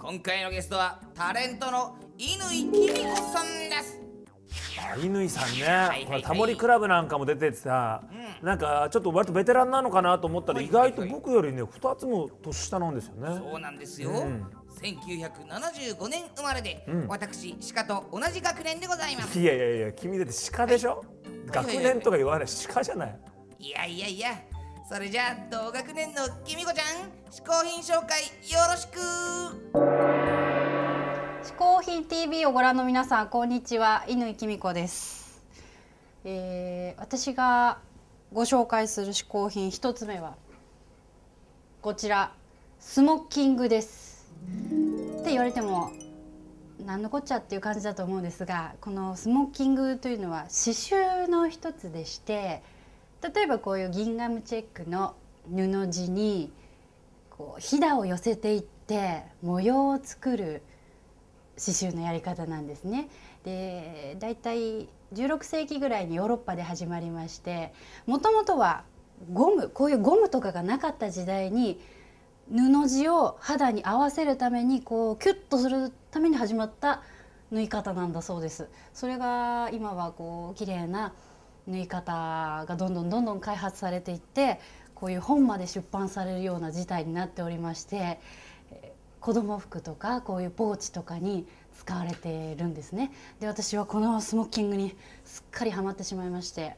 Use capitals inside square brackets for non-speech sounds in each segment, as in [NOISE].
今回のゲストはタレントの乾きみこさんです。あ乾さんね、いはい。これタモリクラブなんかも出ててさ、なんかちょっと割とベテランなのかなと思ったら、意はい。はいはい外と僕よりね2つも年下なんですよね。そうなんですよ、うん。1975年生まれで、ん。私鹿と同じ学年でございます。いやいやいや君だって鹿でしょ、学年とか言わない。鹿じゃない。いやいやいやそれじゃあ同学年のきみこちゃん嗜好品紹介よろしく。嗜好品 TV をご覧の皆さんこんにちは。乾きみこです、えー私がご紹介する嗜好品一つ目はこちらスモッキングです。って言われても何のこっちゃっていう感じだと思うんですがこのスモッキングというのは刺繍の一つでして例えばこういうギンガムチェックの布地にこうひだを寄せていって模様を作る刺繍のやり方なんですね。でだいたい16世紀ぐらいにヨーロッパで始まりましてもともとはゴムこういうゴムとかがなかった時代に布地を肌に合わせるためにこうキュッとするために始まった縫い方なんだそうです。それが今はこう綺麗な縫い方がどんどんどんどん開発されていってこういう本まで出版されるような事態になっておりまして子供服とかこういうポーチとかに使われているんですね。で私はこのスモッキングにすっかりハマってしまいまして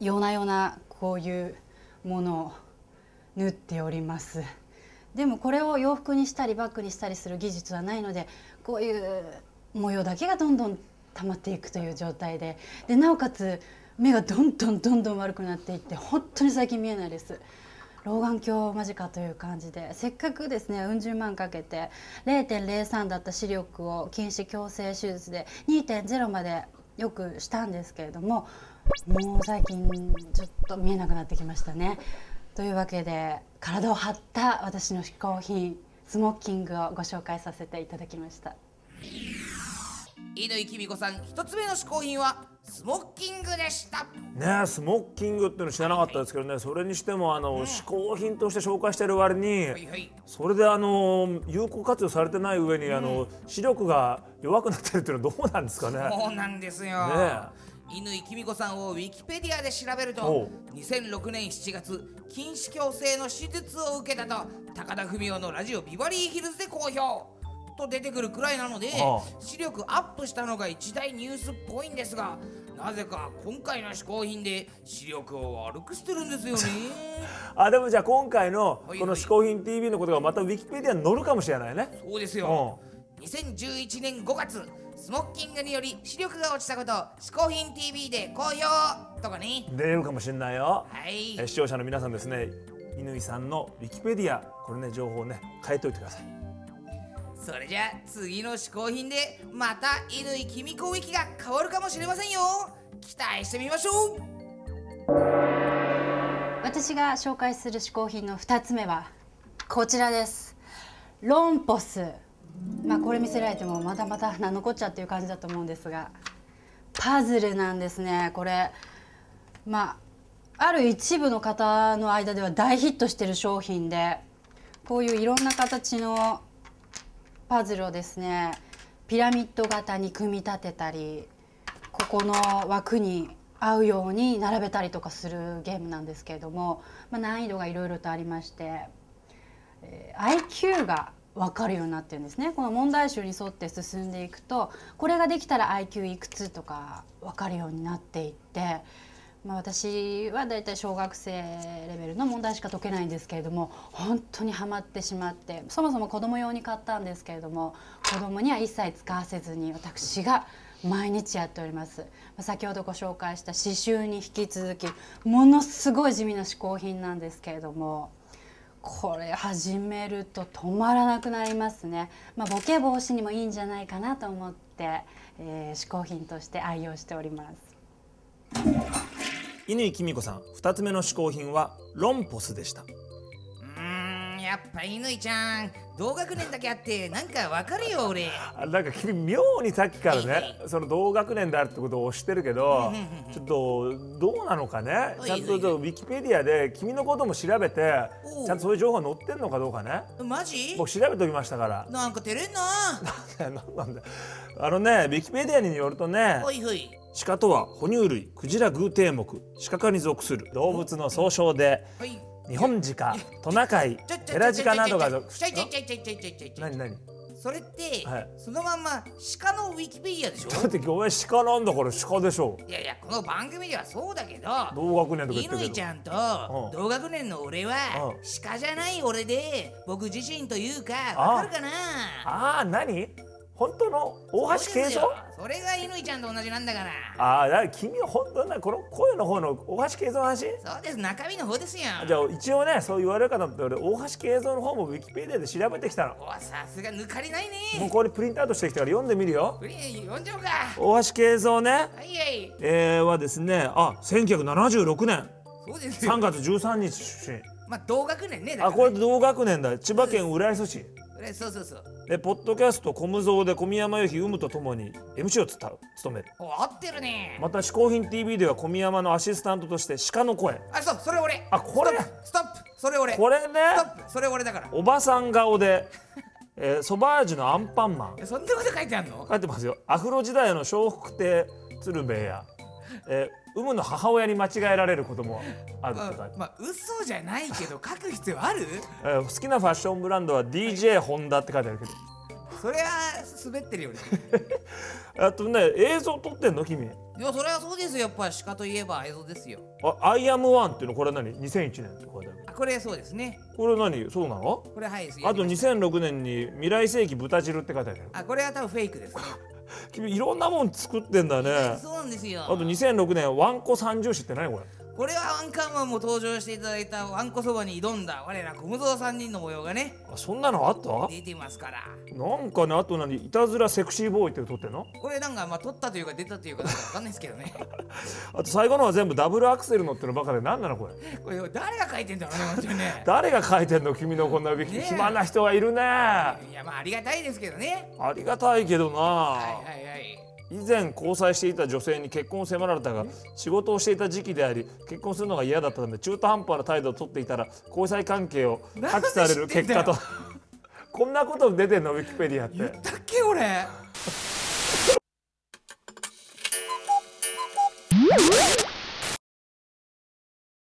夜な夜なこういうものを縫っております。でもこれを洋服にしたりバッグにしたりする技術はないのでこういう模様だけがどんどん溜まっていくという状態で。でなおかつ目がどんどんどんどん悪くなっていって本当に最近見えないです老眼鏡間近という感じでせっかくですねうん十万かけて0.03だった視力を近視矯正手術で2.0までよくしたんですけれどももう最近ちょっと見えなくなってきましたね。というわけで体を張った私の嗜好品スモッキングをご紹介させていただきました。乾きみこさん一つ目の嗜好品はスモッキングでした。ねスモッキングっていうの知らなかったですけどねそれにしてもあの嗜好品として紹介してる割にそれであの有効活用されてない上にあの視力が弱くなってるっていうのはどうなんですかね。そうなんですよ。ね乾きみこさんをウィキペディアで調べるおとう。2006年7月近視矯正の手術を受けたと高田文夫のラジオビバリーヒルズで公表と出てくるくらいなのであ視力アップしたのが一大ニュースっぽいんですがなぜか今回の嗜好品で視力を悪くしてるんですよね。[LAUGHS] あでもじゃあ今回のはいこの「嗜好品 TV」のことがまたウィキペディアに載るかもしれないね。そうですよ。2011年5月スモッキングにより視力が落ちたこと嗜好品 TV で公表とかね。出るかもしれないよ。はい。え視聴者の皆さんですね乾さんのウィキペディアこれね情報をね変えておいてください。それじゃ次の嗜好品でまた乾きみこウィキが変わるかもしれませんよ。期待してみましょう。私が紹介する嗜好品の2つ目はこちらです。ロンポス。まあこれ見せられてもまたまた何のこっちゃっていう感じだと思うんですが。パズルなんですねこれ。まあある一部の方の間では大ヒットしてる商品でこういういろんな形のパズルをですねピラミッド型に組み立てたりここの枠に合うように並べたりとかするゲームなんですけれども、まあ、難易度がいろいろとありまして、えー IQ が分かるようになってるんですね。この問題集に沿って進んでいくとこれができたら IQ いくつとか分かるようになっていって、まあ、私はだいたい小学生レベルの問題しか解けないんですけれども本当にはまってしまってそもそも子供用に買ったんですけれども子供には一切使わせずに私が毎日やっております。先ほどご紹介した刺繍に引き続きものすごい地味な嗜好品なんですけれどもこれ始めると止まらなくなりますね、まあ、ボケ防止にもいいんじゃないかなと思って、えー、嗜好品として愛用しております。乾きみ子さん2つ目の嗜好品はロンポスでした。うーんやっぱ乾ちゃん。同学年だけあってなんかわかるよ俺。あなんか君妙にさっきからねその同学年であるってことを知ってるけどちょっとどうなのかね？ちゃんとウィキペディアで君のことも調べてちゃんとそういう情報載ってんのかどうかね？マジ？僕調べておきましたから。なんか照れんな。何 [LAUGHS] なんだ。よあのねウィキペディアによるとねほいほい鹿とは哺乳類クジラ偶蹄目鹿科に属する動物の総称で、日本鹿トナカイヘラジカなどが属する何何それって、はい、そのまんま鹿のウィキペディアでしょだってお前鹿なんだから鹿でしょいやいやこの番組ではそうだけど同学年とか乾ちゃんと、同学年の俺は、うん、鹿じゃない俺で僕自身というかわかるかなああ何本当の大橋慶三それが乾ちゃんと同じなんだから。ああだから君は本当なこの声の方の大橋慶三の話？そうです。中身の方ですよ。じゃあ一応ねそう言われるかと思って俺大橋慶三の方もウィキペディアで調べてきたの。おさすが抜かりないもうねこれプリントアウトしてきたから読んでみるよ。プリン読んじゃおうか。大橋慶三ねはいはい。えー、はですねあ1976年。そうですよ。3月13日出身。まあ同学年ねだからあこれ同学年だ。千葉県浦安市これそうそうそう。でポッドキャストコムゾーで小宮山由紀有無とともに MC をつた務める。お合ってるね。また嗜好品 TV では小宮山のアシスタントとして鹿の声。あそうそれ俺。あこれストップ。それ俺。これね。ストップ。それ俺だから。おばさん顔で、[LAUGHS] えー、ソバージュのアンパンマン。えそんなこと書いてあんの？書いてますよ。アフロ時代の笑福亭鶴瓶や、えー、有無の母親に間違えられることもあるって書いてあるまあ嘘じゃないけど書く必要ある？えー好きなファッションブランドは DJ ホンダって書いてあるけど。それは滑ってるよね。[LAUGHS] あとね映像撮ってんの？君。いやそれはそうですよやっぱ鹿といえば映像ですよ。あアイアムワンっていうのこれ何？2001年って書いてある。あこれそうですね。これ何？そうなの？これはいあと2006年に未来世紀豚汁って書いてある。よあこれは多分フェイクですね [LAUGHS] 君いろんなもん作ってんだね。そうなんですよ。あと2006年ワンコ三重視って何これ？これはワンカンマンも登場していただいたワンコそばに挑んだ我ら小無蔵3人の模様がねあそんなのあった？出てますから。なんかねあと何？いたずらセクシーボーイって撮ってんの？これなんかまあ撮ったというか出たというかなんかわかんないですけどね。[LAUGHS] あと最後のは全部ダブルアクセルのってのばかで何なのこれ？これ誰が書いてんだろうね本当にね。[LAUGHS] 誰が書いてんの？君のこんなウィ暇な人がいるね。あいやまあありがたいですけどね。りがたいけどな、はいはいはい以前交際していた女性に結婚を迫られたが仕事をしていた時期であり結婚するのが嫌だったため中途半端な態度を取っていたら交際関係を破棄される結果と。[LAUGHS] こんなこと出てんの？ウィキペディアってだっけ俺